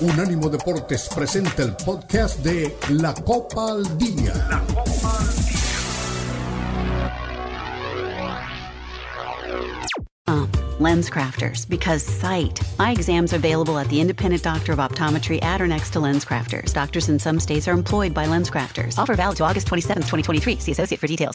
Unánimo Deportes presenta el podcast de La Copa al Día. La Copa al Día. Uh, lens crafters, because sight. Eye exams are available at the independent doctor of optometry at or next to lens crafters. Doctors in some states are employed by lens crafters. Offer valid to August 27, 2023. See associate for details.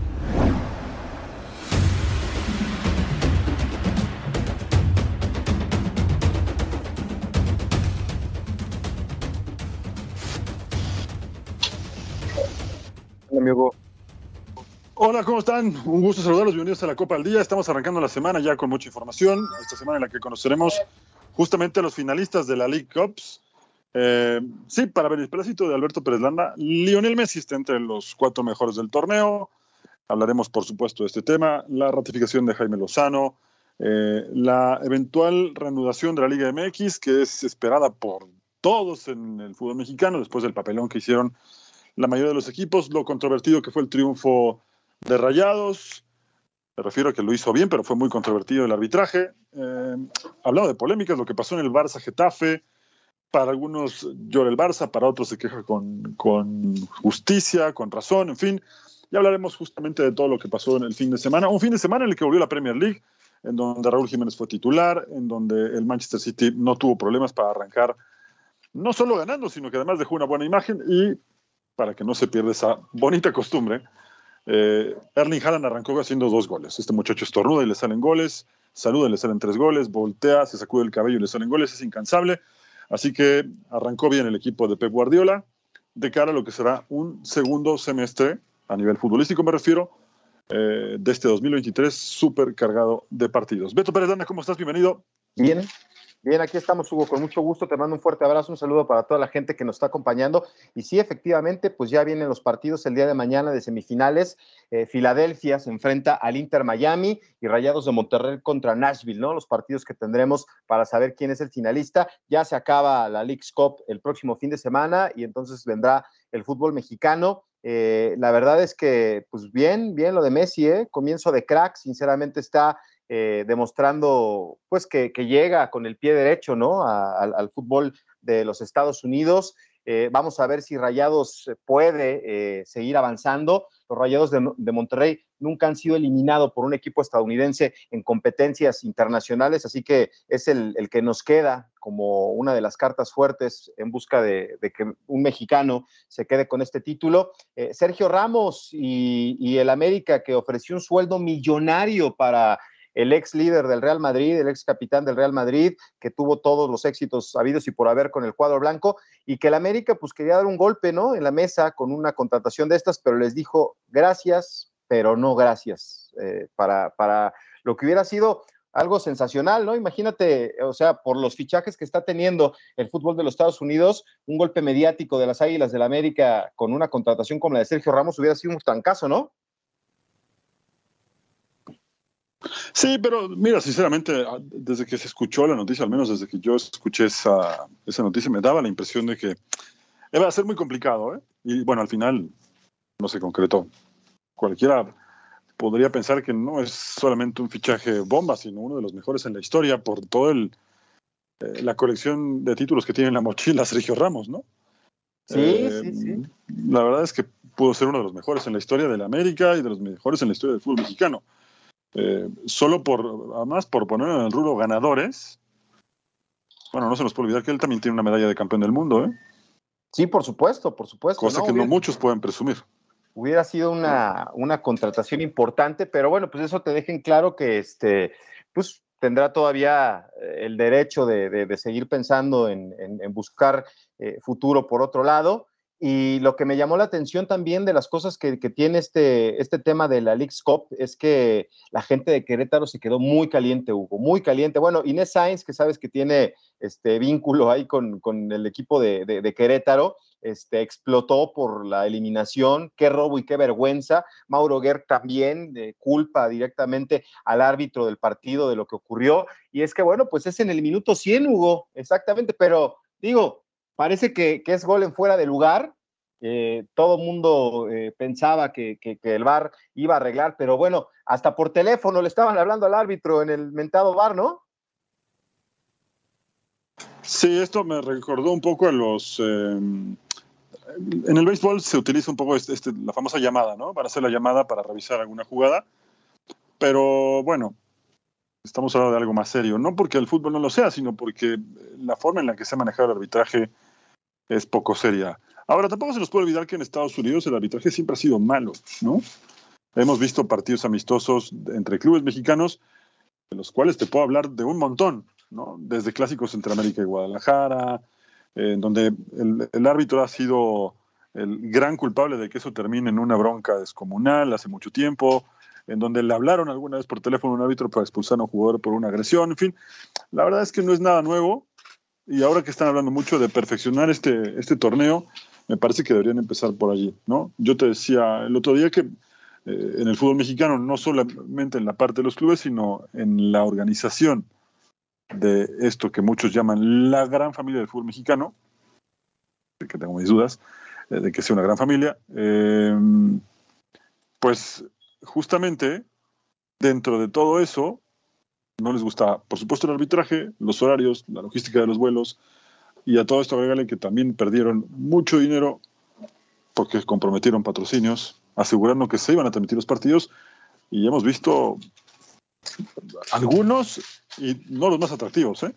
Amigo. Hola, ¿cómo están? Un gusto saludarlos. Bienvenidos a la Copa al Día. Estamos arrancando la semana ya con mucha información. Esta semana en la que conoceremos justamente a los finalistas de la League Cups. Eh, sí, para ver el pedacito de Alberto Pérez Landa, Lionel Messi está entre los cuatro mejores del torneo. Hablaremos, por supuesto, de este tema. La ratificación de Jaime Lozano. Eh, la eventual reanudación de la Liga MX, que es esperada por todos en el fútbol mexicano después del papelón que hicieron la mayoría de los equipos, lo controvertido que fue el triunfo de Rayados. Me refiero a que lo hizo bien, pero fue muy controvertido el arbitraje. Eh, hablando de polémicas, lo que pasó en el Barça Getafe. Para algunos llora el Barça, para otros se queja con, con justicia, con razón, en fin. Ya hablaremos justamente de todo lo que pasó en el fin de semana. Un fin de semana en el que volvió la Premier League, en donde Raúl Jiménez fue titular, en donde el Manchester City no tuvo problemas para arrancar, no solo ganando, sino que además dejó una buena imagen y para que no se pierda esa bonita costumbre. Eh, Erling Haaland arrancó haciendo dos goles. Este muchacho estornuda y le salen goles, saluda y le salen tres goles, voltea, se sacude el cabello y le salen goles, es incansable. Así que arrancó bien el equipo de Pep Guardiola de cara a lo que será un segundo semestre, a nivel futbolístico me refiero, eh, de este 2023 súper cargado de partidos. Beto Pérez Dana, ¿cómo estás? Bienvenido. Bien, Bien, aquí estamos, Hugo, con mucho gusto. Te mando un fuerte abrazo, un saludo para toda la gente que nos está acompañando. Y sí, efectivamente, pues ya vienen los partidos el día de mañana de semifinales. Eh, Filadelfia se enfrenta al Inter Miami y Rayados de Monterrey contra Nashville, ¿no? Los partidos que tendremos para saber quién es el finalista. Ya se acaba la League's Cup el próximo fin de semana y entonces vendrá el fútbol mexicano. Eh, la verdad es que, pues bien, bien lo de Messi, ¿eh? comienzo de crack, sinceramente está eh, demostrando pues que, llega con el pie derecho ¿no? al fútbol de los Estados Unidos. Eh, vamos a ver si Rayados puede eh, seguir avanzando. Los Rayados de, Monterrey nunca han sido eliminados por un equipo estadounidense en competencias internacionales, así que es el, que nos queda como una de las cartas fuertes en busca de, que un mexicano se quede con este título. Sergio Ramos y el América, que ofreció un sueldo millonario para el ex líder del Real Madrid, el ex capitán del Real Madrid, que tuvo todos los éxitos habidos y por haber con el cuadro blanco, y que el América pues quería dar un golpe, ¿no? En la mesa con una contratación de estas, pero les dijo gracias, pero no gracias, eh, para, para lo que hubiera sido algo sensacional, ¿no? Imagínate, o sea, por los fichajes que está teniendo el fútbol de los Estados Unidos, un golpe mediático de las Águilas del América con una contratación como la de Sergio Ramos hubiera sido un trancazo, ¿no? Sí, pero mira, sinceramente, ah, desde que se escuchó la noticia, al menos desde que yo escuché esa, esa noticia, me daba la impresión de que iba a ser muy complicado. ¿eh? Y bueno, al final no se concretó. Cualquiera podría pensar que no es solamente un fichaje bomba, sino uno de los mejores en la historia por toda eh, la colección de títulos que tiene en la mochila Sergio Ramos, ¿no? Sí, sí, eh, sí. La verdad es que pudo ser uno de los mejores en la historia de la América y de los mejores en la historia del fútbol mexicano. Eh, solo por, además, por poner en el rubro ganadores, bueno, no se nos puede olvidar que él también tiene una medalla de campeón del mundo, ¿eh? Sí, por supuesto, por supuesto. Cosa que no muchos pueden presumir. Hubiera sido una, una, contratación importante, pero bueno, pues eso te deja en claro que este, pues tendrá todavía eh, el derecho de, de, seguir pensando en, en, buscar futuro por otro lado. Y lo que me llamó la atención también de las cosas que, tiene este, este tema de la League Cup es que la gente de Querétaro se quedó muy caliente, Hugo, muy caliente. Bueno, Inés Sainz, que sabes que tiene este vínculo ahí con, el equipo de, Querétaro, este, explotó por la eliminación, qué robo y qué vergüenza. Mauro Guerr también eh, culpa directamente al árbitro del partido de lo que ocurrió. Y es que, bueno, pues es en el minuto 100, Hugo, exactamente, pero digo, parece que, es gol en fuera de lugar. Eh, todo mundo eh, pensaba que, el VAR iba a arreglar, pero bueno, hasta por teléfono le estaban hablando al árbitro en el mentado VAR, ¿no? Sí, esto me recordó un poco a los... Em, en el béisbol se utiliza un poco este, este, la famosa llamada, ¿no? Para hacer la llamada para revisar alguna jugada. Pero bueno, estamos hablando de algo más serio. No porque el fútbol no lo sea, sino porque la forma en la que se ha manejado el arbitraje es poco seria. Ahora, tampoco se nos puede olvidar que en Estados Unidos el arbitraje siempre ha sido malo, ¿no? Hemos visto partidos amistosos entre clubes mexicanos, de los cuales te puedo hablar de un montón, ¿no? Desde clásicos entre América y Guadalajara, en donde el, árbitro ha sido el gran culpable de que eso termine en una bronca descomunal hace mucho tiempo, en donde le hablaron alguna vez por teléfono a un árbitro para expulsar a un jugador por una agresión, en fin, la verdad es que no es nada nuevo, y ahora que están hablando mucho de perfeccionar este, este torneo, me parece que deberían empezar por allí, ¿no? Yo te decía el otro día que eh, en el fútbol mexicano, no solamente en la parte de los clubes, sino en la organización de esto que muchos llaman la gran familia del fútbol mexicano, de que tengo mis dudas eh, de que sea una gran familia, eh, pues justamente dentro de todo eso no les gusta, por supuesto, el arbitraje, los horarios, la logística de los vuelos, y a todo esto agregale que también perdieron mucho dinero porque comprometieron patrocinios, asegurando que se iban a transmitir los partidos, y hemos visto algunos y no los más atractivos, ¿eh?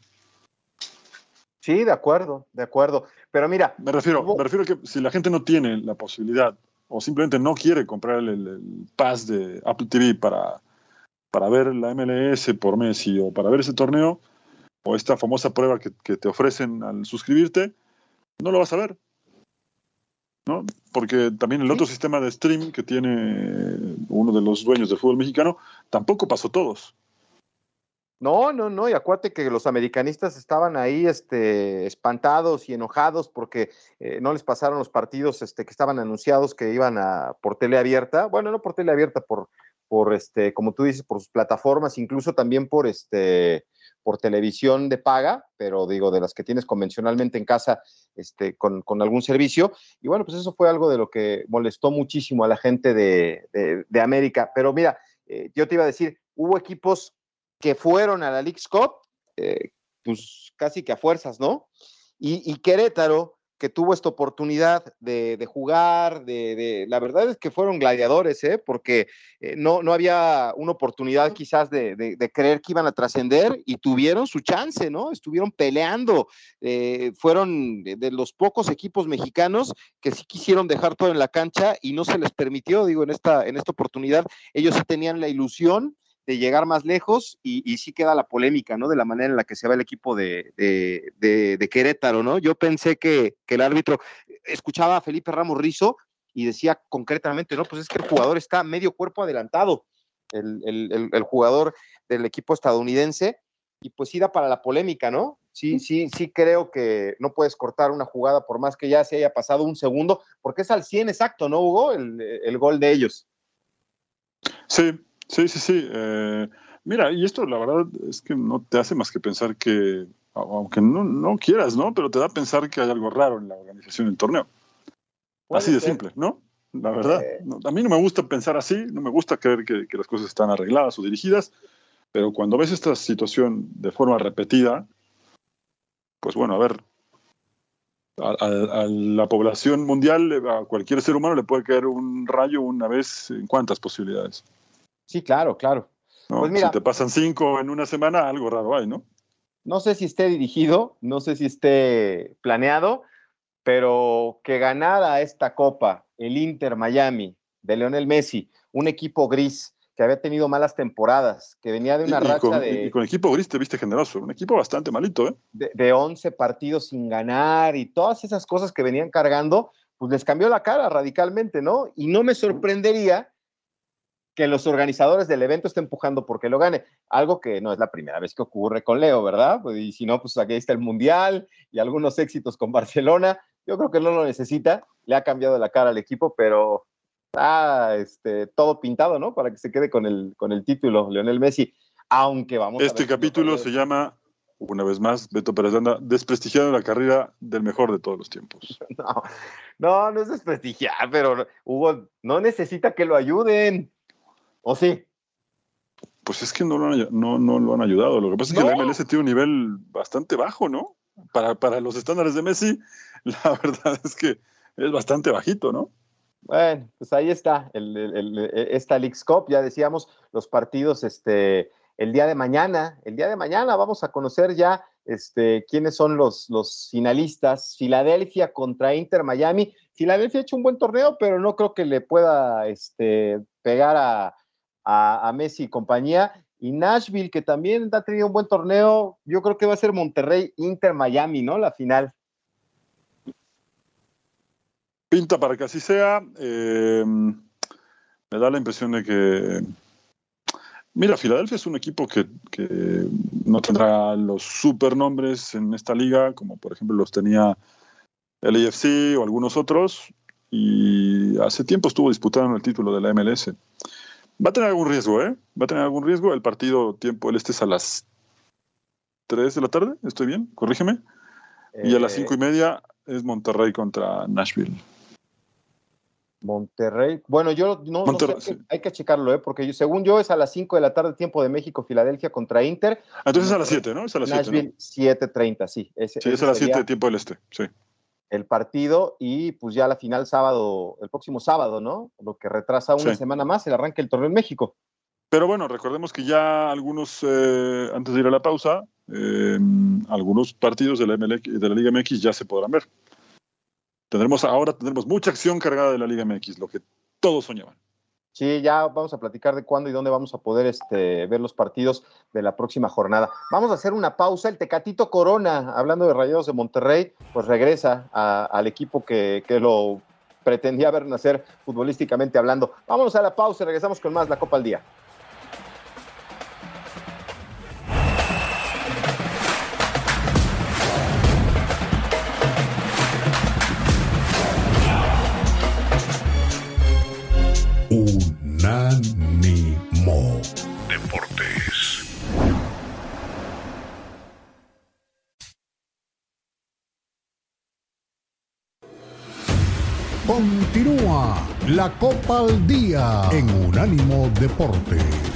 Sí, de acuerdo, de acuerdo. Pero mira. Me refiero, me refiero a que si la gente no tiene la posibilidad o simplemente no quiere comprar el, el pass de Apple TV para para ver la MLS por Messi o para ver ese torneo o esta famosa prueba que, te ofrecen al suscribirte, no lo vas a ver. ¿no? Porque también el otro sistema de stream que tiene uno de los dueños del fútbol mexicano tampoco pasó todos. No, no, no, y acuérdate que los americanistas estaban ahí este, espantados y enojados porque eh, no les pasaron los partidos este, que estaban anunciados que iban a por tele abierta, bueno, no por tele abierta, por, por este, como tú dices, por sus plataformas, incluso también por este, por televisión de paga, pero digo, de las que tienes convencionalmente en casa, este, con, algún servicio. Y bueno, pues eso fue algo de lo que molestó muchísimo a la gente de, América. Pero mira, eh, yo te iba a decir, hubo equipos que fueron a la League's Cup, eh, pues casi que a fuerzas, ¿no? y Querétaro que tuvo esta oportunidad de, jugar, de, la verdad es que fueron gladiadores, ¿eh? porque eh, no, no había una oportunidad quizás de, creer que iban a trascender y tuvieron su chance, ¿no? Estuvieron peleando, eh, fueron de los pocos equipos mexicanos que sí quisieron dejar todo en la cancha y no se les permitió, digo, en esta, en esta oportunidad, ellos sí tenían la ilusión de llegar más lejos y, sí queda la polémica, ¿no? De la manera en la que se va el equipo de, de, Querétaro, ¿no? Yo pensé que, el árbitro escuchaba a Felipe Ramos Rizo y decía concretamente, no, pues es que el jugador está medio cuerpo adelantado, el, jugador del equipo estadounidense, y pues sí para la polémica, ¿no? Sí, sí, sí creo que no puedes cortar una jugada por más que ya se haya pasado un segundo, porque es al 100 exacto, ¿no, Hugo? El, el gol de ellos. Sí, Sí, sí, sí. Eh, mira, y esto la verdad es que no te hace más que pensar que, aunque no, no quieras, ¿no? Pero te da a pensar que hay algo raro en la organización del torneo. Así de simple, ¿no? La verdad. a mí no me gusta pensar así, no me gusta creer que, las cosas están arregladas o dirigidas, pero cuando ves esta situación de forma repetida, pues bueno, a ver, a, la población mundial, a cualquier ser humano le puede caer un rayo una vez en cuántas posibilidades. Sí, claro, claro. pues mira, si te pasan cinco en una semana, algo raro hay, ¿no? No sé si esté dirigido, no sé si esté planeado, pero que ganara esta copa el Inter Miami de Leonel Messi, un equipo gris que había tenido malas temporadas, que venía de una racha de... Y con equipo gris te viste generoso, un equipo bastante malito, ¿eh? De, de 11 partidos sin ganar y todas esas cosas que venían cargando, pues les cambió la cara radicalmente, ¿no? Y no me sorprendería que los organizadores del evento estén empujando porque lo gane, algo que no es la primera vez que ocurre con Leo, ¿verdad? Pues, y si no, pues aquí está el Mundial y algunos éxitos con Barcelona. Yo creo que no lo necesita, le ha cambiado la cara al equipo, pero está este, todo pintado, ¿no? Para que se quede con el, con el título, Leonel Messi. Aunque vamos este capítulo se llama una vez más, Beto Pérez Landa, desprestigiando la carrera del mejor de todos los tiempos. No, no, no es desprestigiar, pero Hugo no necesita que lo ayuden. ¿O sí? Pues es que no lo han, no, no lo han ayudado. Lo que pasa es que la MLS tiene un nivel bastante bajo, ¿no? Para, para los estándares de Messi, la verdad es que es bastante bajito, ¿no? Bueno, pues ahí está, el, el, esta League's Cup, ya decíamos, los partidos este, el día de mañana. El día de mañana vamos a conocer ya este, quiénes son los, los finalistas. Filadelfia contra Inter Miami. Filadelfia ha hecho un buen torneo, pero no creo que le pueda este, pegar a, a, Messi y compañía. Y Nashville, que también ha tenido un buen torneo, yo creo que va a ser Monterrey Inter Miami, ¿no? La final. Pinta para que así sea. Eh, me da la impresión de que Mira, Filadelfia es un equipo que, no tendrá los supernombres en esta liga, como por ejemplo los tenía el AFC o algunos otros, y hace tiempo estuvo disputando el título de la MLS. Va a tener algún riesgo, ¿eh? Va a tener algún riesgo. El partido tiempo el este es a las 3 de la tarde, ¿estoy bien? Corrígeme. y a las 5 y media es Monterrey contra Nashville. Monterrey. Bueno, yo no, sé, hay, que, checarlo, ¿eh? porque según yo es a las 5 de la tarde, tiempo de México, Filadelfia contra Inter. Ah, entonces es a las 7, ¿no? Es a las 7. sí. sí, es a las 7 de tiempo del este, sí. El partido y pues ya la final sábado, el próximo sábado, ¿no? Lo que retrasa una semana más el arranque del torneo en México. Pero bueno, recordemos que ya algunos, eh, antes de ir a la pausa, eh, algunos partidos de la, de la Liga MX ya se podrán ver. Tendremos ahora tendremos mucha acción cargada de la Liga MX, lo que todos soñaban. Sí, ya vamos a platicar de cuándo y dónde vamos a poder este, ver los partidos de la próxima jornada. Vamos a hacer una pausa. El Tecatito Corona, hablando de Rayados de Monterrey, pues regresa al equipo que, que, lo pretendía ver nacer futbolísticamente hablando. Vamos a la pausa y regresamos con más la Copa al Día. Continúa la Copa al Día en Unánimo Deportes.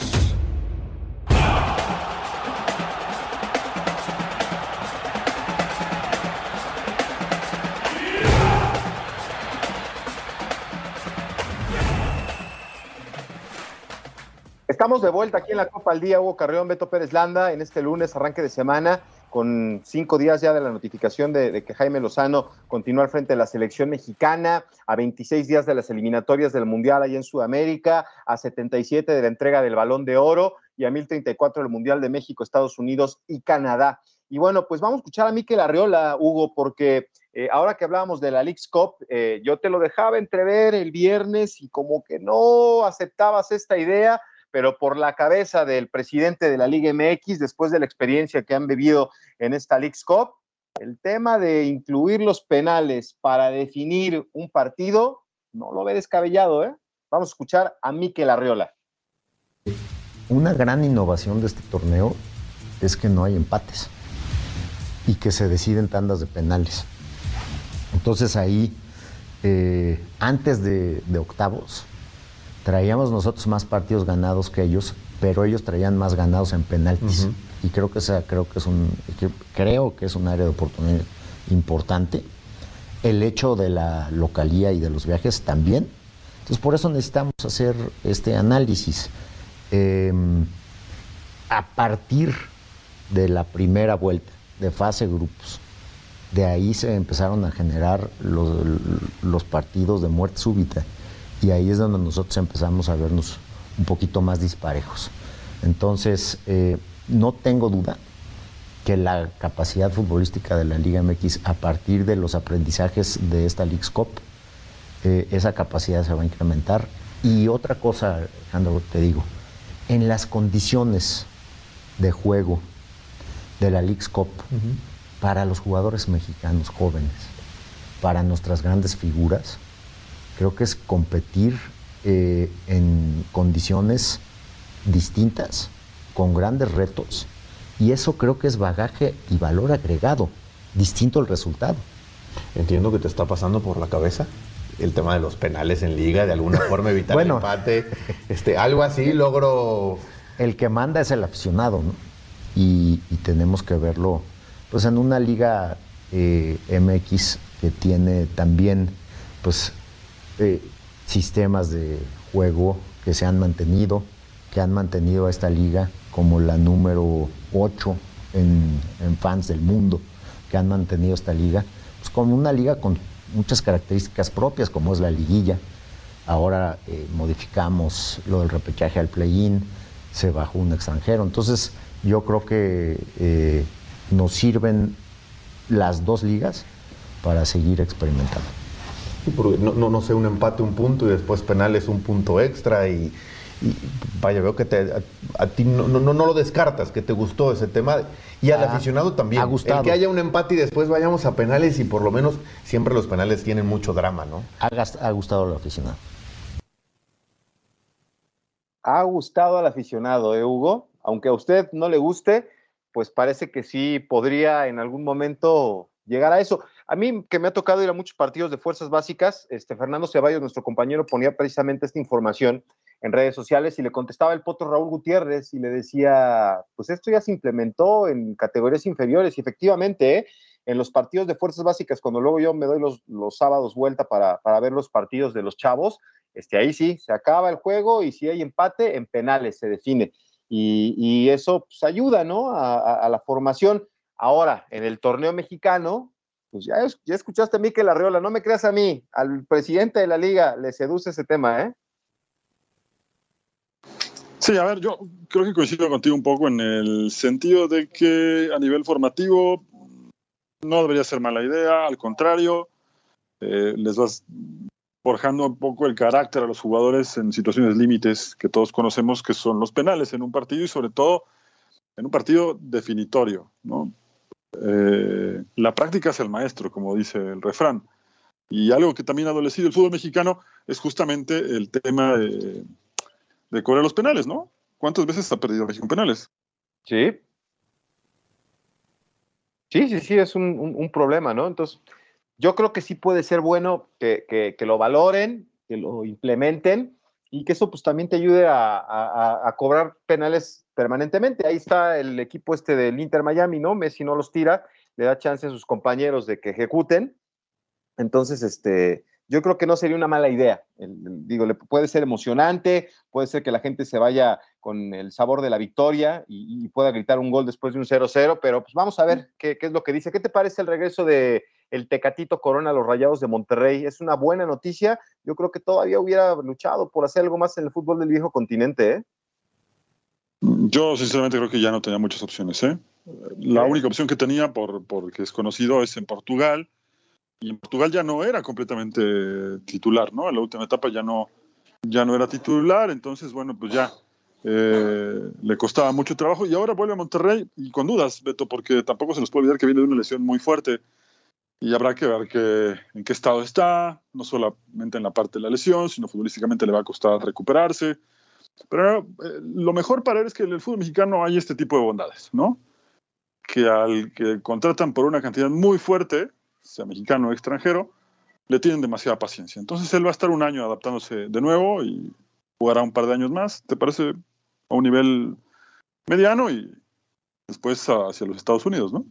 Estamos de vuelta aquí en la Copa al Día, Hugo Carreón, Beto Pérez Landa, en este lunes, arranque de semana con cinco días ya de la notificación de, que Jaime Lozano continúa al frente de la selección mexicana, a 26 días de las eliminatorias del Mundial ahí en Sudamérica, a 77 de la entrega del Balón de Oro y a 1034 del Mundial de México, Estados Unidos y Canadá. Y bueno, pues vamos a escuchar a Miquel Arriola, Hugo, porque eh, ahora que hablábamos de la League's Cup, eh, yo te lo dejaba entrever el viernes y como que no aceptabas esta idea, pero por la cabeza del presidente de la Liga MX, después de la experiencia que han vivido en esta League's Cup, el tema de incluir los penales para definir un partido no lo ve descabellado, ¿eh? Vamos a escuchar a Miquel Arriola. Una gran innovación de este torneo es que no hay empates y que se deciden tandas de penales. Entonces ahí, eh, antes de octavos, traíamos nosotros más partidos ganados que ellos, pero ellos traían más ganados en penaltis. Y creo que esa, creo que es un creo que es un área de oportunidad importante. El hecho de la localía y de los viajes también. Entonces por eso necesitamos hacer este análisis. Em, a partir de la primera vuelta de fase grupos, de ahí se empezaron a generar los, los partidos de muerte súbita y ahí es donde nosotros empezamos a vernos un poquito más disparejos. Entonces, eh, no tengo duda que la capacidad futbolística de la Liga MX a partir de los aprendizajes de esta League's Cup eh, esa capacidad se va a incrementar. Y otra cosa, Alejandro, te digo, en las condiciones de juego de la League's Cup, para los jugadores mexicanos jóvenes, para nuestras grandes figuras, creo que es competir eh, en condiciones distintas, con grandes retos, y eso creo que es bagaje y valor agregado, distinto al resultado. Entiendo que te está pasando por la cabeza el tema de los penales en liga, de alguna forma evitar el empate, este, algo así logro... El que manda es el aficionado, ¿no? Y, tenemos que verlo, pues en una liga eh, MX que tiene también, pues, eh, sistemas de juego que se han mantenido, que han mantenido a esta liga como la número 8 en, fans del mundo, que han mantenido esta liga, pues como una liga con muchas características propias, como es la liguilla. Ahora eh, modificamos lo del repechaje al play-in, se bajó un extranjero. Entonces, yo creo que eh, nos sirven las dos ligas para seguir experimentando. No, no, sé, un empate, un punto y después penales, un punto extra y, vaya, veo que te, a, ti no, no, no, lo descartas, que te gustó ese tema. Y al aficionado también. Ha gustado. El que haya un empate y después vayamos a penales y por lo menos siempre los penales tienen mucho drama, ¿no? Ha, ha gustado al aficionado. Ha gustado al aficionado, ¿eh, Hugo? Aunque a usted no le guste, pues parece que sí podría en algún momento llegar a eso. A mí que me ha tocado ir a muchos partidos de fuerzas básicas, este Fernando Ceballos, nuestro compañero, ponía precisamente esta información en redes sociales y le contestaba el potro Raúl Gutiérrez y le decía, pues esto ya se implementó en categorías inferiores y efectivamente, ¿eh? en los partidos de fuerzas básicas, cuando luego yo me doy los, los sábados vuelta para, para, ver los partidos de los chavos, este, ahí sí, se acaba el juego y si hay empate, en penales se define. Y, eso pues, ayuda, ¿no? A, a, la formación. Ahora, en el torneo mexicano, pues ya, escuchaste a Miquel Arreola, no me creas a mí, al presidente de la liga le seduce ese tema, ¿eh? Sí, a ver, yo creo que coincido contigo un poco en el sentido de que a nivel formativo no debería ser mala idea, al contrario, eh, les vas forjando un poco el carácter a los jugadores en situaciones límites que todos conocemos que son los penales en un partido y sobre todo en un partido definitorio. ¿no? Eh, la práctica es el maestro, como dice el refrán. Y algo que también ha adolecido el fútbol mexicano es justamente el tema de de cobrar los penales, ¿no? ¿Cuántas veces ha perdido México en penales? Sí. Sí, sí, sí, es un, problema, ¿no? Entonces, yo creo que sí puede ser bueno que, lo valoren, que lo implementen y que eso pues también te ayude a, cobrar penales permanentemente. Ahí está el equipo este del Inter Miami, ¿no? Messi no los tira, le da chance a sus compañeros de que ejecuten. Entonces, este, yo creo que no sería una mala idea. digo, puede ser emocionante, puede ser que la gente se vaya con el sabor de la victoria y, pueda gritar un gol después de un 0-0, pero pues vamos a ver qué, es lo que dice. ¿Qué te parece el regreso de el Tecatito Corona a los Rayados de Monterrey? Es una buena noticia. Yo creo que todavía hubiera luchado por hacer algo más en el fútbol del viejo continente. ¿eh? Yo sinceramente creo que ya no tenía muchas opciones. ¿eh? La única opción que tenía, por, porque es conocido, es en Portugal y en Portugal ya no era completamente titular, ¿no? En la última etapa ya no, ya no era titular, entonces, bueno, pues ya eh, le costaba mucho trabajo y ahora vuelve a Monterrey y con dudas, Beto, porque tampoco se nos puede olvidar que viene de una lesión muy fuerte y habrá que ver que, en qué estado está, no solamente en la parte de la lesión, sino futbolísticamente le va a costar recuperarse. Pero eh, lo mejor para él es que en el fútbol mexicano hay este tipo de bondades, ¿no? Que al que contratan por una cantidad muy fuerte, sea mexicano o extranjero, le tienen demasiada paciencia. Entonces él va a estar un año adaptándose de nuevo y jugará un par de años más, ¿te parece? A un nivel mediano y después hacia los Estados Unidos, ¿no?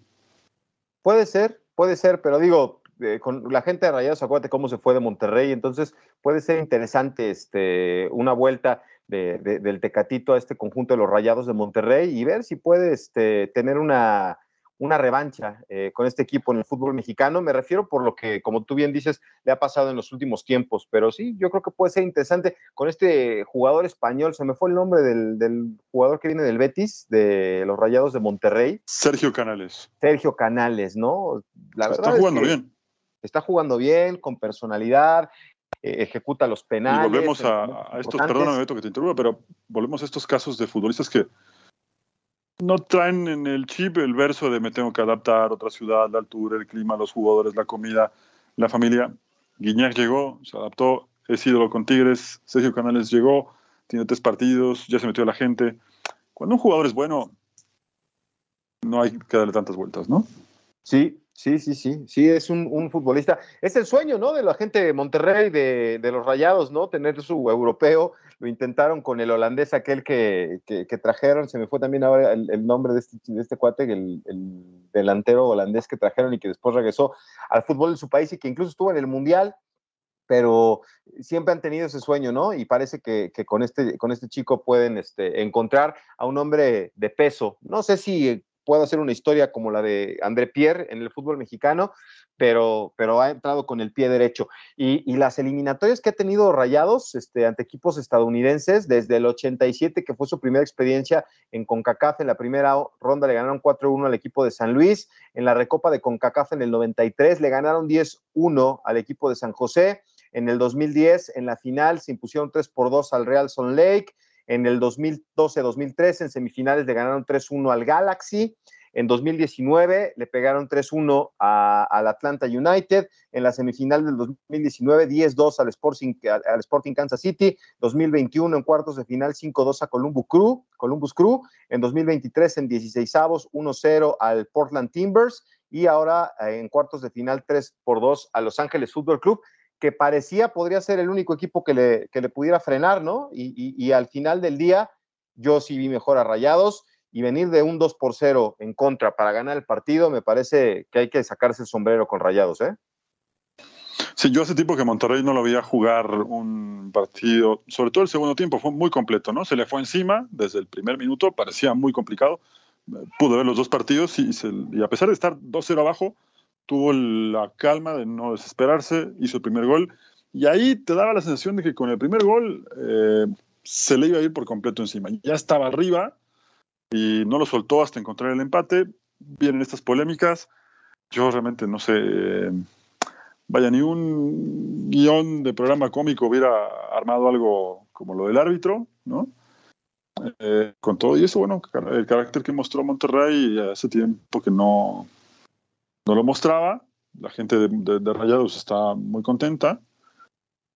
Puede ser, puede ser, pero digo, eh, con la gente de Rayados, acuérdate cómo se fue de Monterrey, entonces puede ser interesante este, una vuelta del Tecatito a este conjunto de los Rayados de Monterrey y ver si puede este, tener una una revancha eh, con este equipo en el fútbol mexicano. Me refiero por lo que, como tú bien dices, le ha pasado en los últimos tiempos, pero sí, yo creo que puede ser interesante con este jugador español. Se me fue el nombre del, jugador que viene del Betis, de los Rayados de Monterrey. Sergio Canales. Sergio Canales, ¿no? La verdad está jugando bien. Está jugando bien, con personalidad. eh, ejecuta los penales. Y volvemos a, estos, perdóname Beto que te interrumpa, pero volvemos a estos casos de futbolistas que no traen en el chip el verso de me tengo que adaptar otra ciudad, la altura, el clima, los jugadores, la comida, la familia. Guiñac llegó, se adaptó, es ídolo con Tigres, Sergio Canales llegó, tiene tres partidos, ya se metió la gente. Cuando un jugador es bueno, no hay que darle tantas vueltas, ¿no? Sí, sí, sí, sí, sí, es un, futbolista. Es el sueño, ¿no? De la gente de Monterrey, de, los Rayados, ¿no? Tener su europeo. Lo intentaron con el holandés, aquel que, trajeron, se me fue también ahora el, nombre de este, de este cuate, el, delantero holandés que trajeron y que después regresó al fútbol de su país y que incluso estuvo en el Mundial pero siempre han tenido ese sueño, ¿no? Y parece que, con, este, con este chico pueden este, encontrar a un hombre de peso. No sé si puedo hacer una historia como la de André Pierre en el fútbol mexicano, pero, pero ha entrado con el pie derecho. Y, las eliminatorias que ha tenido Rayados este, ante equipos estadounidenses, desde el 87, que fue su primera experiencia en CONCACAF, en la primera ronda le ganaron 4-1 al equipo de San Luis, en la recopa de CONCACAF en el 93 le ganaron 10-1 al equipo de San José, en el 2010 en la final se impusieron 3 por 2 al Real Son Lake, en el 2012-2013 en semifinales le ganaron 3-1 al Galaxy. En 2019 le pegaron 3-1 al Atlanta United. En la semifinal del 2019, 10-2 al Sporting, al Sporting Kansas City. 2021 en cuartos de final, 5-2 a Columbus Crew. Columbus Crew. En 2023 en 16 avos, 1-0 al Portland Timbers. Y ahora eh, en cuartos de final, 3 2 a Los Ángeles Football Club que parecía podría ser el único equipo que le, le pudiera frenar, ¿no? Y, al final del día, yo sí vi mejor a Rayados y venir de un 2 por 0 en contra para ganar el partido, me parece que hay que sacarse el sombrero con Rayados, ¿eh? Sí, yo hace tiempo que Monterrey no lo veía jugar un partido, sobre todo el segundo tiempo, fue muy completo, ¿no? Se le fue encima desde el primer minuto, parecía muy complicado. Pude ver los dos partidos y, y a pesar de estar 2-0 abajo, tuvo la calma de no desesperarse, hizo el primer gol y ahí te daba la sensación de que con el primer gol eh, se le iba a ir por completo encima. Ya estaba arriba y no lo soltó hasta encontrar el empate. Vienen estas polémicas. Yo realmente no sé, vaya, ni un guion de programa cómico hubiera armado algo como lo del árbitro, ¿no? Eh, con todo y eso, bueno, el carácter que mostró Monterrey hace tiempo que no, no lo mostraba. La gente de, Rayados está muy contenta.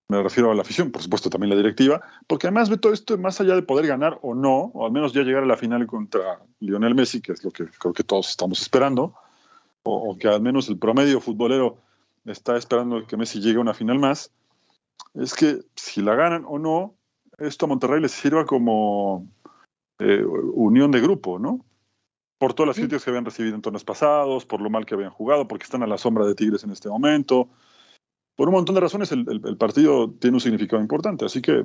Me refiero a la afición, por supuesto también la directiva, porque además ve todo esto más allá de poder ganar o no, o al menos ya llegar a la final contra Lionel Messi, que es lo que creo que todos estamos esperando, o, que al menos el promedio futbolero está esperando que Messi llegue a una final más, es que si la ganan o no, esto a Monterrey les sirva como eh, unión de grupo, ¿no? Por todas las críticas que habían recibido en torneos pasados, por lo mal que habían jugado, porque están a la sombra de Tigres en este momento. Por un montón de razones, el, partido tiene un significado importante. Así que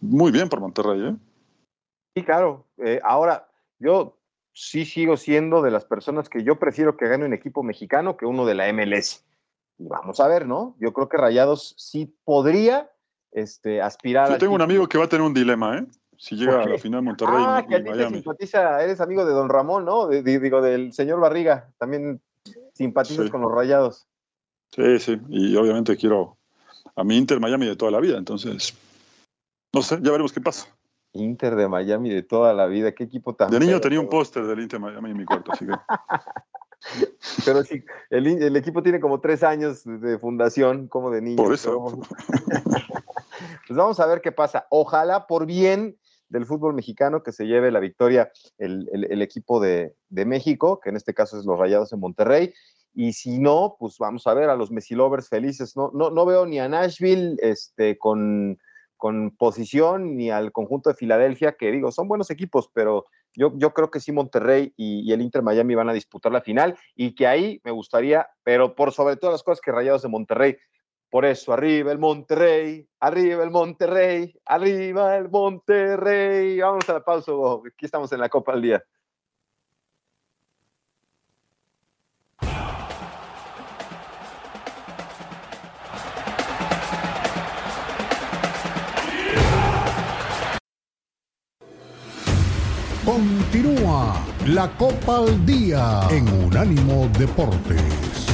muy bien por Monterrey. ¿eh? Sí, claro. Eh, ahora, yo sí sigo siendo de las personas que yo prefiero que gane un equipo mexicano que uno de la MLS. Y vamos a ver, ¿no? Yo creo que Rayados sí podría este, aspirar. Yo tengo un amigo que va a tener un dilema, ¿eh? Si llega a la final Monterrey ah, que a ti te simpatiza, eres amigo de Don Ramón, ¿no? digo, del señor Barriga, también simpatizas con los rayados. Sí, sí, y obviamente quiero a mi Inter Miami de toda la vida, entonces, no sé, ya veremos qué pasa. Inter de Miami de toda la vida, qué equipo tan... De niño tenía un póster del Inter Miami en mi cuarto, así que... Pero sí, el, el, equipo tiene como tres años de fundación, como de niño. Por eso. pues vamos a ver qué pasa. Ojalá por bien del fútbol mexicano que se lleve la victoria el, equipo de, México, que en este caso es los Rayados en Monterrey. Y si no, pues vamos a ver a los Messi Lovers felices. No, no, no veo ni a Nashville este, con, con posición ni al conjunto de Filadelfia, que digo, son buenos equipos, pero yo, yo creo que sí Monterrey y, y, el Inter Miami van a disputar la final y que ahí me gustaría, pero por sobre todas las cosas que Rayados de Monterrey por eso, arriba el Monterrey, arriba el Monterrey, arriba el Monterrey. Vamos a la aquí estamos en la Copa al Día. Continúa la Copa al Día en Unánimo Deportes.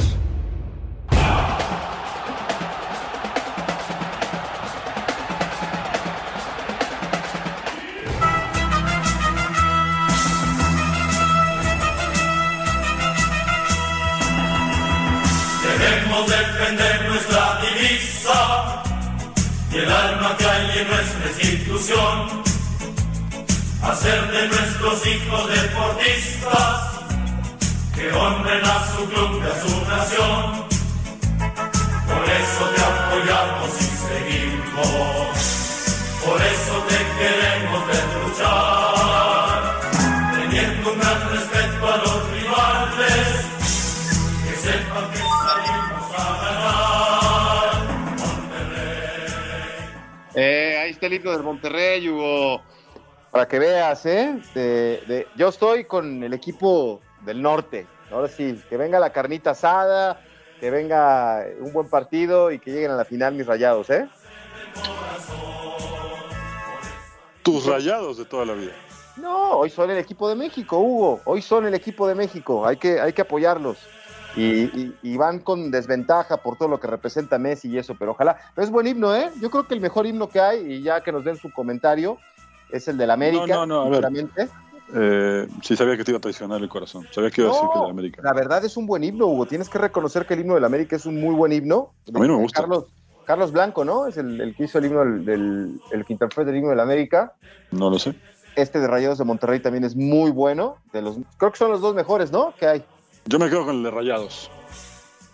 Del Monterrey, Hugo. Para que veas, ¿eh? De- de- yo estoy con el equipo del norte. Ahora sí, que venga la carnita asada, que venga un buen partido y que lleguen a la final mis rayados, ¿eh? Tus rayados de toda la vida. No, hoy son el equipo de México, Hugo. Hoy son el equipo de México. Hay que, hay que apoyarlos. Y, y- y van con desventaja por todo lo que representa Messi y eso, pero ojalá. Pero es buen himno, ¿eh? Yo creo que el mejor himno que hay, y ya que nos den su comentario, es el del América. No, no, no, a ver. Eh, sí, sabía que te iba a traicionar el corazón. Sabía que iba a decir que No, de América. La verdad es un buen himno, Hugo. Tienes que reconocer que el himno del América es un muy buen himno. A mí no me gusta. Carlos, Carlos Blanco, ¿no? Es el, el que hizo el himno del, del- el que interpreta el himno del América. No lo sé. Este de Rayados de Monterrey también es muy bueno. De los, creo que son los dos mejores, ¿no? Que hay. Yo me quedo con el de rayados.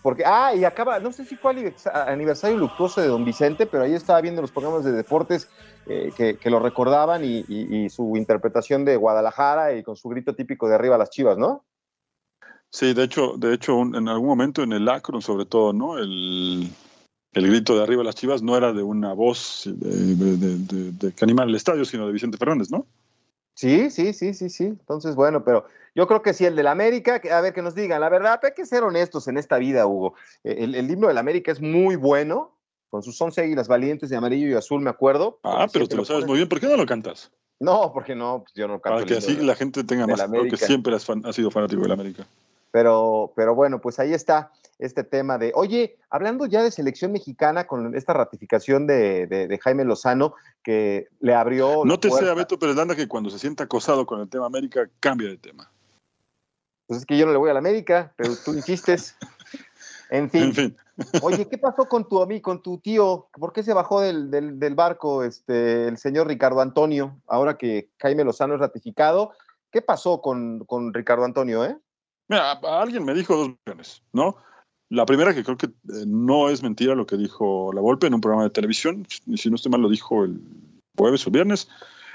Porque, ah, y acaba, no sé si fue aniversa- aniversario luctuoso de Don Vicente, pero ahí estaba viendo los programas de deportes eh, que, que lo recordaban y, y- y su interpretación de Guadalajara y con su grito típico de arriba las chivas, ¿no? Sí, de hecho, de hecho, un- en algún momento en el Akron, sobre todo, ¿no? El, el grito de arriba las chivas no era de una voz de, de- de- que anima el estadio, sino de Vicente Fernández, ¿no? Sí, sí, sí, sí, sí. Entonces, bueno, pero yo creo que sí, el del América, a ver, que nos digan, la verdad, hay que ser honestos en esta vida, Hugo. Eh, El, el himno del América es muy bueno, con sus 11 águilas valientes de amarillo y azul, me acuerdo. Ah, pero te lo sabes muy bien. ¿Por qué no lo cantas? No, porque no, pues yo no canto Para que así de- la gente tenga más claro que siempre has, fan- has sido fanático del América. Pero, pero bueno, pues ahí está este tema de, oye, hablando ya de selección mexicana con esta ratificación de, de- de Jaime Lozano, que le abrió... No te sea Beto Pérez Landa que cuando se sienta acosado con el tema América, cambia de tema. Pues es que yo no le voy a la América, pero tú insistes. En fin. En fin, Oye, ¿qué pasó con tu amigo, con tu tío? ¿Por qué se bajó del, del- del barco este, el señor Ricardo Antonio, ahora que Jaime Lozano es ratificado? ¿Qué pasó con, con Ricardo Antonio, eh? mira, alguien me dijo dos millones, ¿no? La primera que creo que eh, no es mentira lo que dijo La Volpe en un programa de televisión, y si no estoy mal lo dijo el jueves o viernes,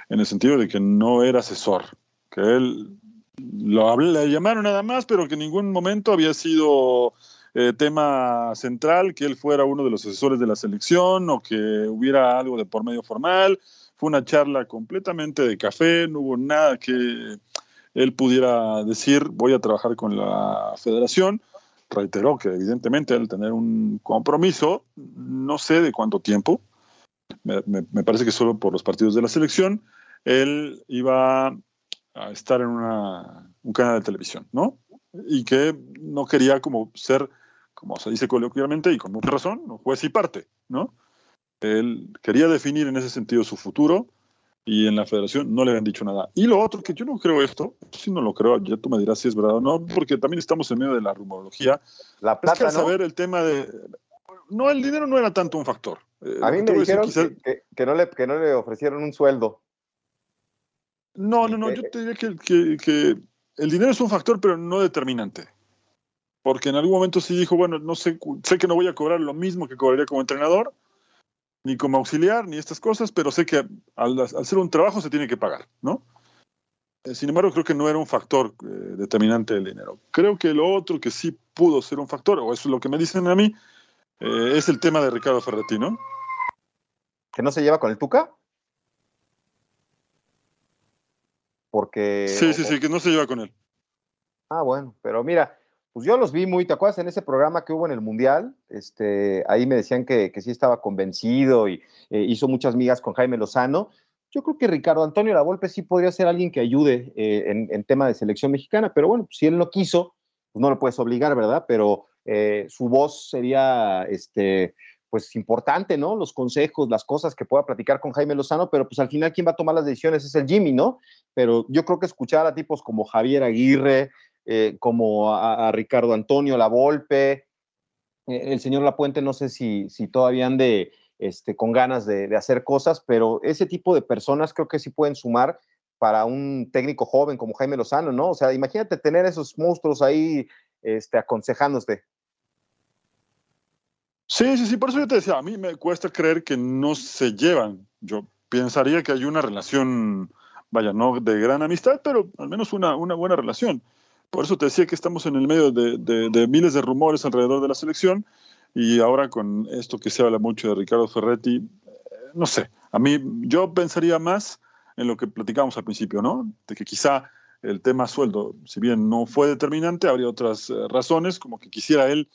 en el sentido de que no era asesor, que él lo le llamaron nada más, pero que en ningún momento había sido eh, tema central, que él fuera uno de los asesores de la selección o que hubiera algo de por medio formal. Fue una charla completamente de café, no hubo nada que él pudiera decir, voy a trabajar con la federación. Reiteró que evidentemente al tener un compromiso, no sé de cuánto tiempo, me, me- me parece que solo por los partidos de la selección, él iba a estar en una- un canal de televisión, ¿no? Y que no quería como ser, como se dice coloquialmente y con mucha razón, ¿no? juez y parte, ¿no? Él quería definir en ese sentido su futuro y en la federación no le habían dicho nada. Y lo otro, que yo no creo esto, si no lo creo, ya tú me dirás si es verdad o no, porque también estamos en medio de la rumorología. La Es que plata, al ¿no? saber el tema de... No, el dinero no era tanto un factor. Eh, A mí me dijeron que- que no le, que no le ofrecieron un sueldo. No, no, no, yo te diría que, que- que el dinero es un factor, pero no determinante. Porque en algún momento sí dijo, bueno, no sé, sé que no voy a cobrar lo mismo que cobraría como entrenador, ni como auxiliar, ni estas cosas, pero sé que al, al hacer un trabajo se tiene que pagar, ¿no? Eh, Sin embargo, creo que no era un factor eh, determinante el dinero. Creo que lo otro que sí pudo ser un factor, o eso es lo que me dicen a mí, eh, es el tema de Ricardo Ferretti, ¿no? ¿Que no se lleva con el Tuca? Porque... Sí, sí, sí, que no se lleva con él. Ah, bueno, pero mira, pues yo los vi muy, ¿te acuerdas en ese programa que hubo en el Mundial? Este, ahí me decían que, que sí estaba convencido y eh, hizo muchas migas con Jaime Lozano. Yo creo que Ricardo Antonio Lavolpe sí podría ser alguien que ayude eh, en, en tema de selección mexicana, pero bueno, si él no quiso, pues no lo puedes obligar, ¿verdad? Pero eh, su voz sería, este, pues importante, ¿no? Los consejos, las cosas que pueda platicar con Jaime Lozano, pero pues al final quien va a tomar las decisiones es el Jimmy, ¿no? Pero yo creo que escuchar a tipos como Javier Aguirre, eh, como a, Ricardo Antonio Lavolpe, Eh, el señor Lapuente no sé si, si todavía ande este, con ganas de, de, hacer cosas, pero ese tipo de personas creo que sí pueden sumar para un técnico joven como Jaime Lozano, ¿no? O sea, imagínate tener esos monstruos ahí este, aconsejándote. Sí, sí, sí, por eso yo te decía, a mí me cuesta creer que no se llevan. Yo pensaría que hay una relación, vaya, no de gran amistad, pero al menos una, una buena relación. Por eso te decía que estamos en el medio de, de, de, miles de rumores alrededor de la selección y ahora con esto que se habla mucho de Ricardo Ferretti, eh, no sé, a mí yo pensaría más en lo que platicábamos al principio, ¿no? De que quizá el tema sueldo, si bien no fue determinante, habría otras eh, razones, como que quisiera él,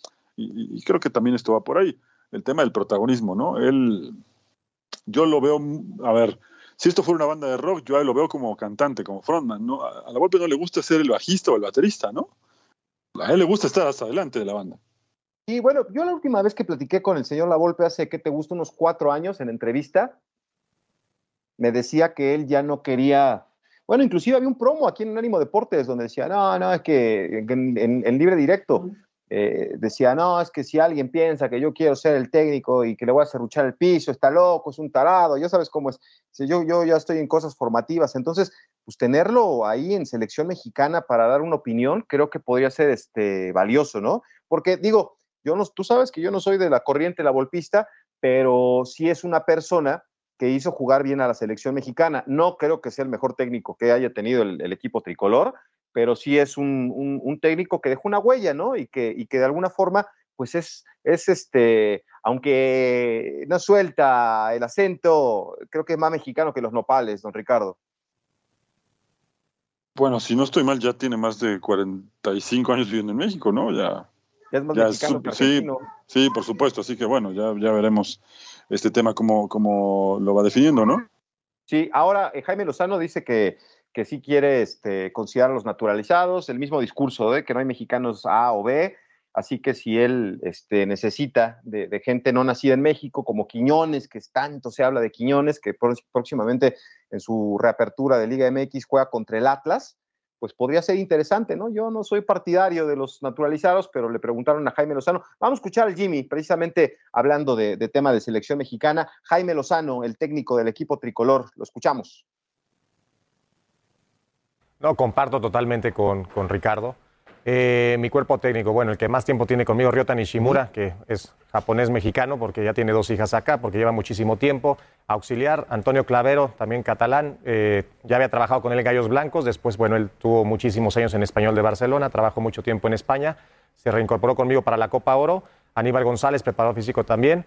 y, y, creo que también esto va por ahí, el tema del protagonismo, ¿no? Él, yo lo veo, a ver, si esto fuera una banda de rock, yo a él lo veo como cantante, como frontman, ¿no? A, a la Volpe no le gusta ser el bajista o el baterista, ¿no? A él le gusta estar hasta adelante de la banda. Y bueno, yo la última vez que platiqué con el señor La Volpe hace, ¿qué te gusta? Unos cuatro años en entrevista, me decía que él ya no quería. Bueno, inclusive había un promo aquí en Ánimo Deportes donde decía, no, no, es que en, en, en libre directo eh, decía, no, es que si alguien piensa que yo quiero ser el técnico y que le voy a cerruchar el piso, está loco, es un tarado, ya sabes cómo es. Si yo, yo ya estoy en cosas formativas, entonces, pues tenerlo ahí en selección mexicana para dar una opinión, creo que podría ser este, valioso, ¿no? Porque digo, yo no, tú sabes que yo no soy de la corriente, la golpista, pero sí es una persona que hizo jugar bien a la selección mexicana. No creo que sea el mejor técnico que haya tenido el, el equipo tricolor, pero sí es un, un, un, técnico que dejó una huella, ¿no? Y que, y que de alguna forma, pues es, es este, aunque no suelta el acento, creo que es más mexicano que los nopales, don Ricardo. Bueno, si no estoy mal, ya tiene más de 45 años viviendo en México, ¿no? Ya, ya es más ya mexicano es, sí, sí, por supuesto, así que bueno, ya, ya veremos este tema cómo, cómo lo va definiendo, ¿no? Sí, ahora eh, Jaime Lozano dice que, que sí quiere este, considerar a los naturalizados, el mismo discurso de que no hay mexicanos A o B, así que si él este, necesita de, gente no nacida en México, como Quiñones, que tanto se habla de Quiñones, que próximamente en su reapertura de Liga MX juega contra el Atlas, pues podría ser interesante, ¿no? Yo no soy partidario de los naturalizados, pero le preguntaron a Jaime Lozano. Vamos a escuchar al Jimmy, precisamente hablando de, de tema de selección mexicana. Jaime Lozano, el técnico del equipo tricolor, lo escuchamos. No, comparto totalmente con, con Ricardo. Eh, mi cuerpo técnico, bueno, el que más tiempo tiene conmigo, Ryota Nishimura, que es japonés-mexicano, porque ya tiene dos hijas acá, porque lleva muchísimo tiempo. Auxiliar, Antonio Clavero, también catalán, eh, ya había trabajado con él en Gallos Blancos, después, bueno, él tuvo muchísimos años en Español de Barcelona, trabajó mucho tiempo en España, se reincorporó conmigo para la Copa Oro. Aníbal González, preparador físico también.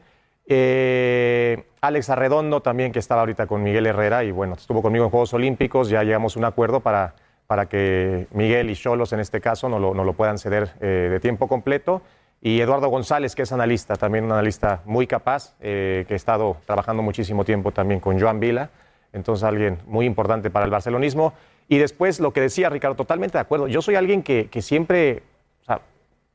Eh, Alex Arredondo también, que estaba ahorita con Miguel Herrera, y bueno, estuvo conmigo en Juegos Olímpicos, ya llegamos a un acuerdo para para que Miguel y Cholos en este caso no lo, no lo puedan ceder eh, de tiempo completo. Y Eduardo González, que es analista, también un analista muy capaz, eh, que ha estado trabajando muchísimo tiempo también con Joan Vila, entonces alguien muy importante para el barcelonismo. Y después lo que decía Ricardo, totalmente de acuerdo. Yo soy alguien que, que siempre, o sea,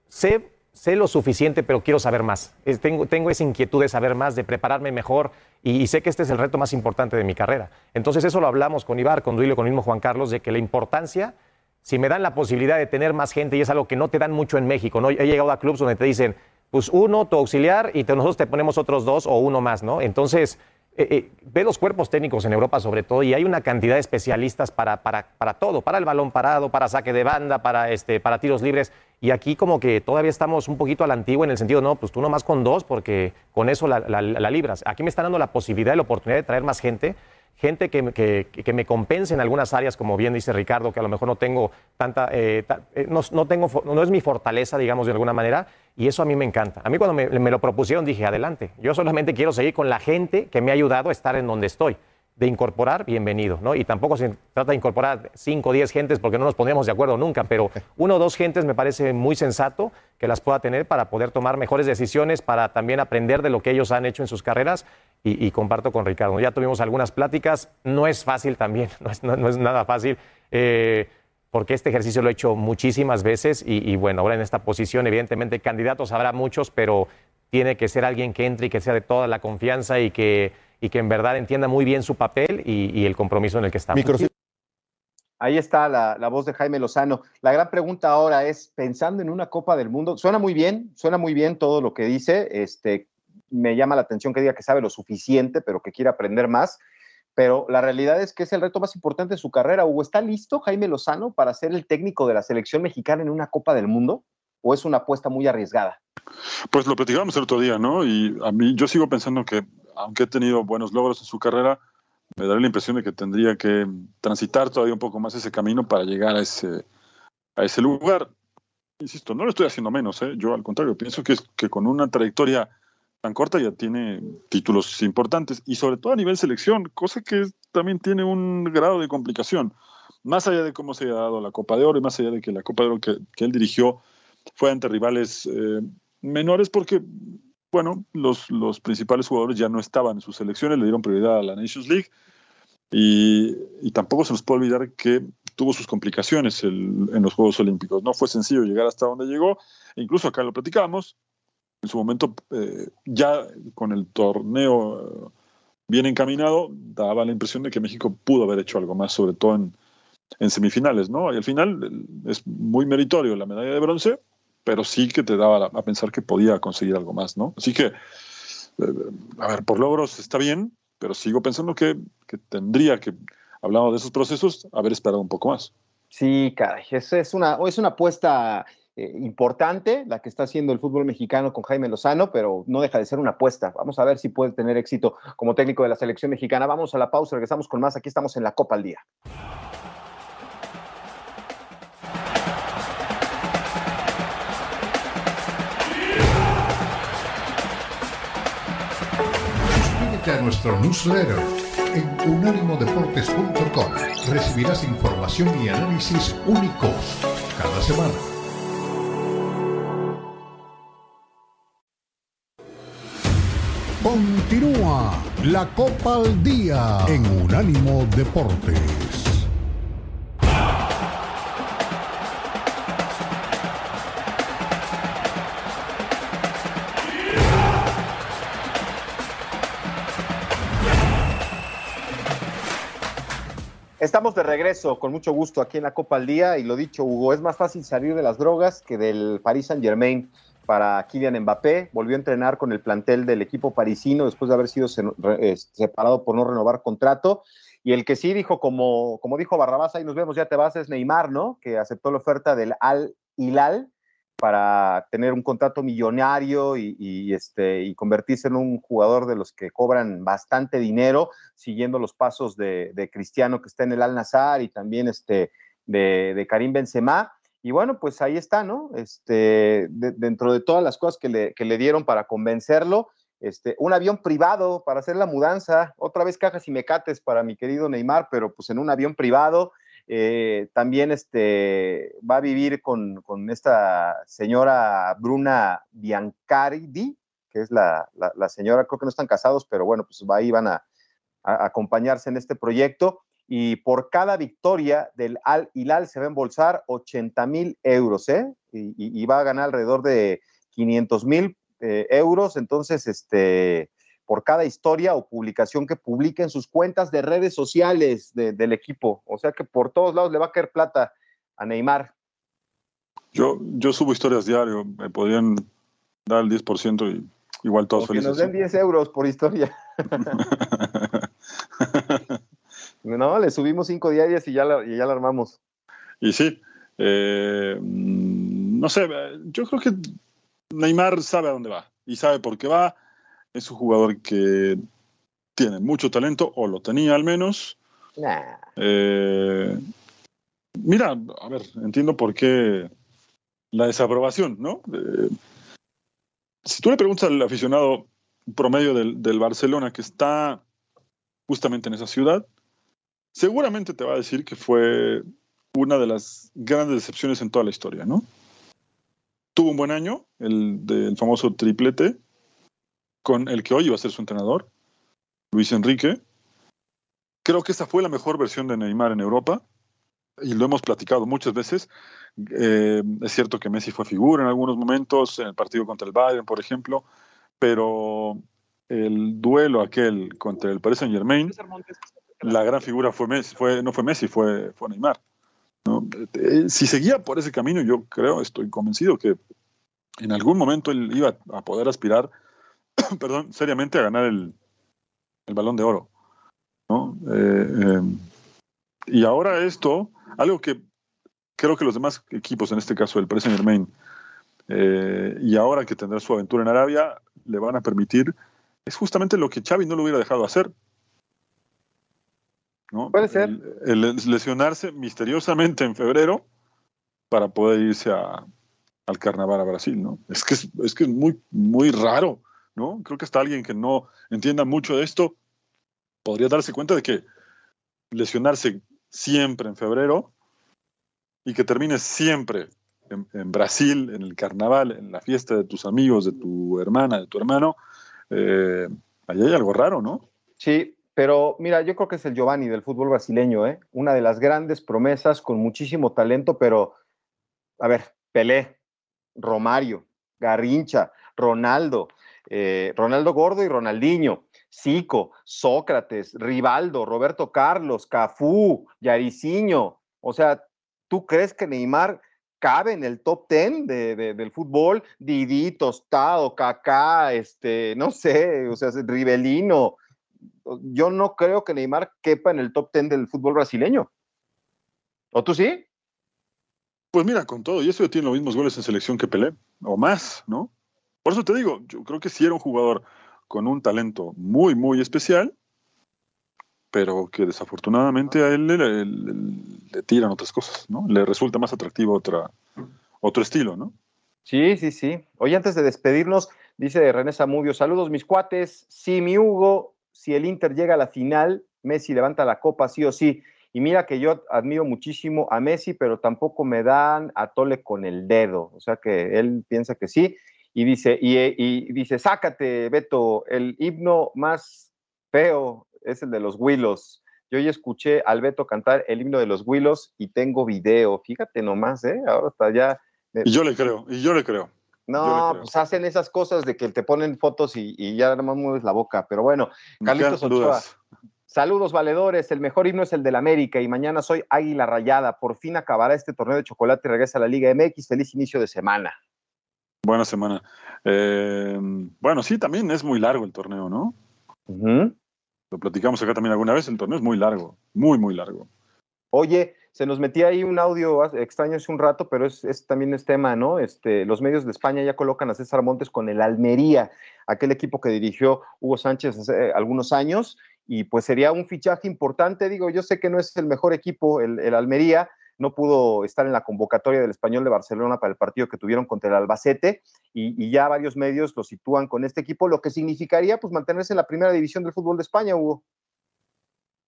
sé sé lo suficiente, pero quiero saber más. Tengo, tengo, esa inquietud de saber más, de prepararme mejor, y, y, sé que este es el reto más importante de mi carrera. Entonces eso lo hablamos con Ibar, con Duilio, con el mismo Juan Carlos, de que la importancia, si me dan la posibilidad de tener más gente, y es algo que no te dan mucho en México, ¿no? He llegado a clubes donde te dicen, pues uno, tu auxiliar, y te, nosotros te ponemos otros dos o uno más, ¿no? Entonces... Eh, eh, ve los cuerpos técnicos en Europa sobre todo y hay una cantidad de especialistas para, para, para todo, para el balón parado, para saque de banda, para, este, para tiros libres. Y aquí como que todavía estamos un poquito a la antigua en el sentido, no, pues tú nomás con dos porque con eso la, la, la libras. Aquí me están dando la posibilidad y la oportunidad de traer más gente gente que, que, que, me compense en algunas áreas, como bien dice Ricardo, que a lo mejor no tengo tanta, eh, ta, eh, no, no, tengo, no es mi fortaleza, digamos, de alguna manera, y eso a mí me encanta. A mí cuando me, me, lo propusieron dije, adelante, yo solamente quiero seguir con la gente que me ha ayudado a estar en donde estoy. De incorporar, bienvenido, ¿no? Y tampoco se trata de incorporar 5 o 10 gentes porque no nos pondríamos de acuerdo nunca, pero uno o dos gentes me parece muy sensato que las pueda tener para poder tomar mejores decisiones, para también aprender de lo que ellos han hecho en sus carreras y, y, comparto con Ricardo. Ya tuvimos algunas pláticas, no es fácil también, no es, no, no es nada fácil, eh, porque este ejercicio lo he hecho muchísimas veces y, y, bueno, ahora en esta posición, evidentemente, candidatos habrá muchos, pero tiene que ser alguien que entre y que sea de toda la confianza y que, y que en verdad entienda muy bien su papel y, y el compromiso en el que estamos. Micro Ahí está la, la, voz de Jaime Lozano. La gran pregunta ahora es, pensando en una Copa del Mundo, suena muy bien, suena muy bien todo lo que dice, este, me llama la atención que diga que sabe lo suficiente, pero que quiere aprender más, pero la realidad es que es el reto más importante de su carrera. Hugo, ¿está listo Jaime Lozano para ser el técnico de la selección mexicana en una Copa del Mundo? ¿O es una apuesta muy arriesgada? Pues lo platicábamos el otro día, ¿no? Y a mí yo sigo pensando que, aunque he tenido buenos logros en su carrera, me da la impresión de que tendría que transitar todavía un poco más ese camino para llegar a ese, a ese lugar. Insisto, no lo estoy haciendo menos, ¿eh? yo al contrario, pienso que, que con una trayectoria tan corta ya tiene títulos importantes y sobre todo a nivel selección, cosa que también tiene un grado de complicación. Más allá de cómo se haya dado la Copa de Oro y más allá de que la Copa de Oro que, que él dirigió fue ante rivales eh, menores porque, bueno, los, los principales jugadores ya no estaban en sus selecciones, le dieron prioridad a la Nations League y, y tampoco se nos puede olvidar que tuvo sus complicaciones el, en los Juegos Olímpicos. No fue sencillo llegar hasta donde llegó, e incluso acá lo platicábamos, en su momento, eh, ya con el torneo eh, bien encaminado, daba la impresión de que México pudo haber hecho algo más, sobre todo en, semifinales, ¿no? Y al final eh, es muy meritorio la medalla de bronce, pero sí que te daba a pensar que podía conseguir algo más, ¿no? Así que, a ver, por logros está bien, pero sigo pensando que, que tendría que, hablando de esos procesos, haber esperado un poco más. Sí, caray, es, es, una, es una apuesta eh, importante la que está haciendo el fútbol mexicano con Jaime Lozano, pero no deja de ser una apuesta. Vamos a ver si puede tener éxito como técnico de la selección mexicana. Vamos a la pausa, regresamos con más. Aquí estamos en la Copa al Día. Suscríbete a nuestro newsletter en unánimodeportes.com. Recibirás información y análisis únicos cada semana. La Copa al Día en Unánimo Deportes. Estamos de regreso con mucho gusto aquí en la Copa al Día y lo dicho, Hugo, es más fácil salir de las drogas que del Paris Saint Germain para Kylian Mbappé. Volvió a entrenar con el plantel del equipo parisino después de haber sido separado por no renovar contrato. Y el que sí dijo, como, como dijo Barrabás, ahí nos vemos, ya te vas, es Neymar, ¿no? Que aceptó la oferta del Al Hilal para tener un contrato millonario y, este, y convertirse en un jugador de los que cobran bastante dinero, siguiendo los pasos de, de Cristiano que está en el Al Nazar y también este, de, de Karim Benzema. Y bueno, pues ahí está, ¿no? Este, de, dentro de todas las cosas que le, que le dieron para convencerlo, este, un avión privado para hacer la mudanza, otra vez cajas y mecates para mi querido Neymar, pero pues en un avión privado. Eh, también este, va a vivir con, con, esta señora Bruna Biancardi, que es la, la, señora, creo que no están casados, pero bueno, pues ahí van a acompañarse en este proyecto y por cada victoria del Al Hilal se va a embolsar 80 mil euros, ¿eh? Y, y, y, va a ganar alrededor de 500 mil eh, euros, entonces, este, por cada historia o publicación que publique en sus cuentas de redes sociales de, del equipo. O sea que por todos lados le va a caer plata a Neymar. Yo, yo subo historias diario, me podrían dar el 10% y igual todos felices. nos den 10 euros por historia. No, le subimos cinco diarias y ya la, y ya la armamos. Y sí, eh, no sé, yo creo que Neymar sabe a dónde va y sabe por qué va. Es un jugador que tiene mucho talento, o lo tenía al menos. Nah. Eh, mira, a ver, entiendo por qué la desaprobación, ¿no? Eh, si tú le preguntas al aficionado promedio del, del Barcelona que está justamente en esa ciudad, seguramente te va a decir que fue una de las grandes decepciones en toda la historia, ¿no? Tuvo un buen año, el del famoso triplete, con el que hoy iba a ser su entrenador, Luis Enrique. Creo que esa fue la mejor versión de Neymar en Europa, y lo hemos platicado muchas veces. Eh, es cierto que Messi fue figura en algunos momentos, en el partido contra el Bayern, por ejemplo, pero el duelo aquel contra el Paris Saint Germain la gran figura fue Messi, fue, no fue Messi, fue, fue Neymar. ¿no? Eh, Si seguía por ese camino, yo creo, estoy convencido que en algún momento él iba a poder aspirar, perdón, seriamente a ganar el, el balón de oro. ¿no? Eh, eh, y ahora esto, algo que creo que los demás equipos, en este caso el Paris Saint Germain, eh, y ahora que tendrá su aventura en Arabia, le van a permitir, es justamente lo que Xavi no lo hubiera dejado hacer. ¿No? Puede ser. El, el lesionarse misteriosamente en febrero para poder irse a, al carnaval a Brasil, ¿no? Es que es, es que es muy, muy raro, ¿no? Creo que hasta alguien que no entienda mucho de esto podría darse cuenta de que lesionarse siempre en febrero y que termines siempre en, en Brasil, en el carnaval, en la fiesta de tus amigos, de tu hermana, de tu hermano, eh, ahí hay algo raro, ¿no? Sí, pero mira, yo creo que es el Giovanni del fútbol brasileño, ¿eh? Una de las grandes promesas con muchísimo talento, pero, a ver, Pelé, Romario, Garrincha, Ronaldo, eh, Ronaldo Gordo y Ronaldinho, Zico, Sócrates, Rivaldo, Roberto Carlos, Cafú, Yariciño. O sea, ¿tú crees que Neymar cabe en el top 10 de, de, del fútbol? Didi, Tostado, Kaká, este, no sé, o sea, Rivelino. Yo no creo que Neymar quepa en el top 10 del fútbol brasileño. ¿O tú sí? Pues mira, con todo, y eso tiene los mismos goles en selección que Pelé, o más, ¿no? Por eso te digo, yo creo que sí era un jugador con un talento muy, muy especial, pero que desafortunadamente a él le, le, le, le tiran otras cosas, ¿no? Le resulta más atractivo otra, otro estilo, ¿no? Sí, sí, sí. Oye, antes de despedirnos, dice René Zamudio, saludos mis cuates, sí, mi Hugo, si el Inter llega a la final, Messi levanta la copa sí o sí. Y mira que yo admiro muchísimo a Messi, pero tampoco me dan a tole con el dedo. O sea que él piensa que sí. Y dice, y, y dice, sácate, Beto, el himno más feo es el de los Willos. Yo ya escuché al Beto cantar el himno de los Willos y tengo video. Fíjate nomás, ¿eh? Ahora está ya. Y yo le creo, y yo le creo. No, pues hacen esas cosas de que te ponen fotos y, y ya nada más mueves la boca. Pero bueno, Carlitos Ochoa. Saludos, valedores. El mejor himno es el del América y mañana soy Águila Rayada. Por fin acabará este torneo de chocolate y regresa a la Liga MX. Feliz inicio de semana. Buena semana. Eh, bueno, sí, también es muy largo el torneo, ¿no? Uh -huh. Lo platicamos acá también alguna vez. El torneo es muy largo, muy, muy largo. Oye, se nos metía ahí un audio extraño hace un rato, pero es, también es tema, ¿no? Este, los medios de España ya colocan a César Montes con el Almería, aquel equipo que dirigió Hugo Sánchez hace algunos años, y pues sería un fichaje importante. Digo, yo sé que no es el mejor equipo, el, el Almería, no pudo estar en la convocatoria del español de Barcelona para el partido que tuvieron contra el Albacete, y, y ya varios medios lo sitúan con este equipo, lo que significaría pues mantenerse en la primera división del fútbol de España, Hugo.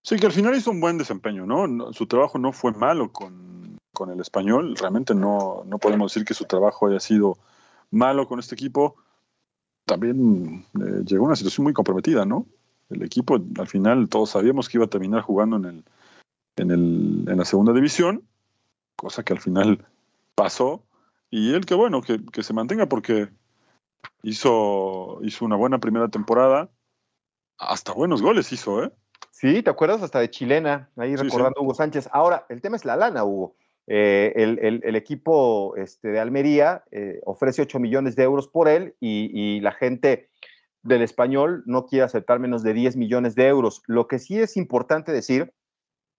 Sí, que al final hizo un buen desempeño, ¿no? su trabajo no fue malo con, con el español. Realmente no, no, podemos decir que su trabajo haya sido malo con este equipo. También eh, llegó a una situación muy comprometida, ¿no? El equipo, al final, todos sabíamos que iba a terminar jugando en, el, en, el, en la segunda división, cosa que al final pasó. Y él, que bueno, que, que se mantenga porque hizo, hizo una buena primera temporada. Hasta buenos goles hizo, ¿eh? Sí, ¿te acuerdas? Hasta de chilena, ahí sí, recordando sí. a Hugo Sánchez. Ahora, el tema es la lana, Hugo. Eh, el, el, el, equipo este, de Almería eh, ofrece 8 millones de euros por él y, y, la gente del español no quiere aceptar menos de 10 millones de euros. Lo que sí es importante decir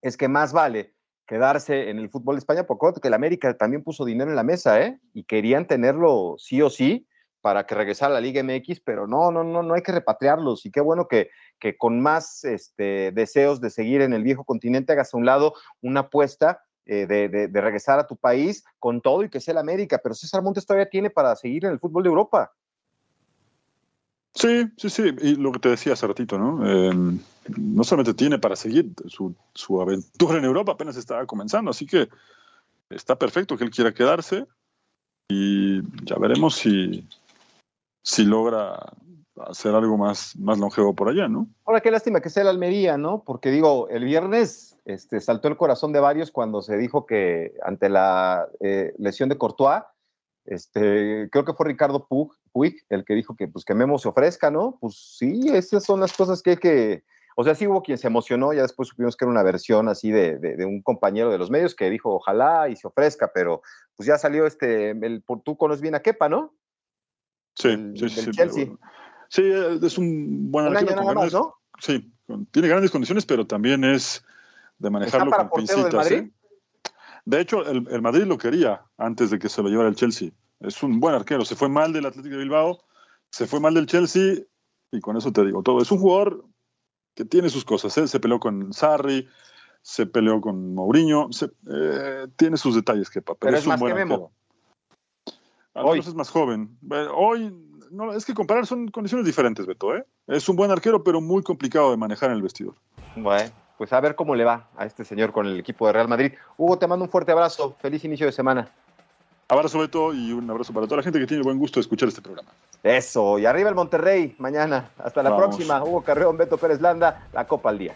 es que más vale quedarse en el fútbol de España, porque el América también puso dinero en la mesa, ¿eh? Y querían tenerlo sí o sí para que regresara a la Liga MX, pero no, no, no, no hay que repatriarlos. Y qué bueno que, que con más este, deseos de seguir en el viejo continente hagas a un lado una apuesta eh, de, regresar a tu país con todo y que sea el América. Pero César Montes todavía tiene para seguir en el fútbol de Europa. Sí, sí, sí. Y lo que te decía hace ¿no? Eh, no solamente tiene para seguir su, su aventura en Europa, apenas estaba comenzando, así que está perfecto que él quiera quedarse y ya veremos si, si logra hacer algo más, más longevo por allá, ¿no? Ahora, qué lástima que sea el Almería, ¿no? Porque digo, el viernes este, saltó el corazón de varios cuando se dijo que ante la eh, lesión de Courtois, este, creo que fue Ricardo Puig, Puig, el que dijo que, pues, que Memo se ofrezca, ¿no? Pues sí, esas son las cosas que hay que O sea, sí hubo quien se emocionó, ya después supimos que era una versión así de, de, un compañero de los medios que dijo ojalá y se ofrezca, pero pues ya salió este, el, tú conoces bien a Kepa, ¿no? Sí, sí, sí. Chelsea. Sí, es un buen un año nada más, ¿no? Sí, tiene grandes condiciones, pero también es de manejarlo con pincitas. Madrid? ¿eh? De hecho, el, el, Madrid lo quería antes de que se lo llevara el Chelsea. Es un buen arquero. Se fue mal del Atlético de Bilbao, se fue mal del Chelsea, y con eso te digo todo. Es un jugador que tiene sus cosas. ¿eh? Se peleó con Sarri, se peleó con Mourinho, eh, tiene sus detalles, que pero, pero es, más que Memo. Hoy es más joven. Hoy, no, es que comparar son condiciones diferentes, Beto. ¿eh? Es un buen arquero, pero muy complicado de manejar en el vestidor. Bueno, pues a ver cómo le va a este señor con el equipo de Real Madrid. Hugo, te mando un fuerte abrazo. Feliz inicio de semana. Abrazo, Beto, y un abrazo para toda la gente que tiene el buen gusto de escuchar este programa. Eso, y arriba el Monterrey mañana. Hasta la próxima. Hugo Carreón, Beto Pérez Landa, la Copa al Día.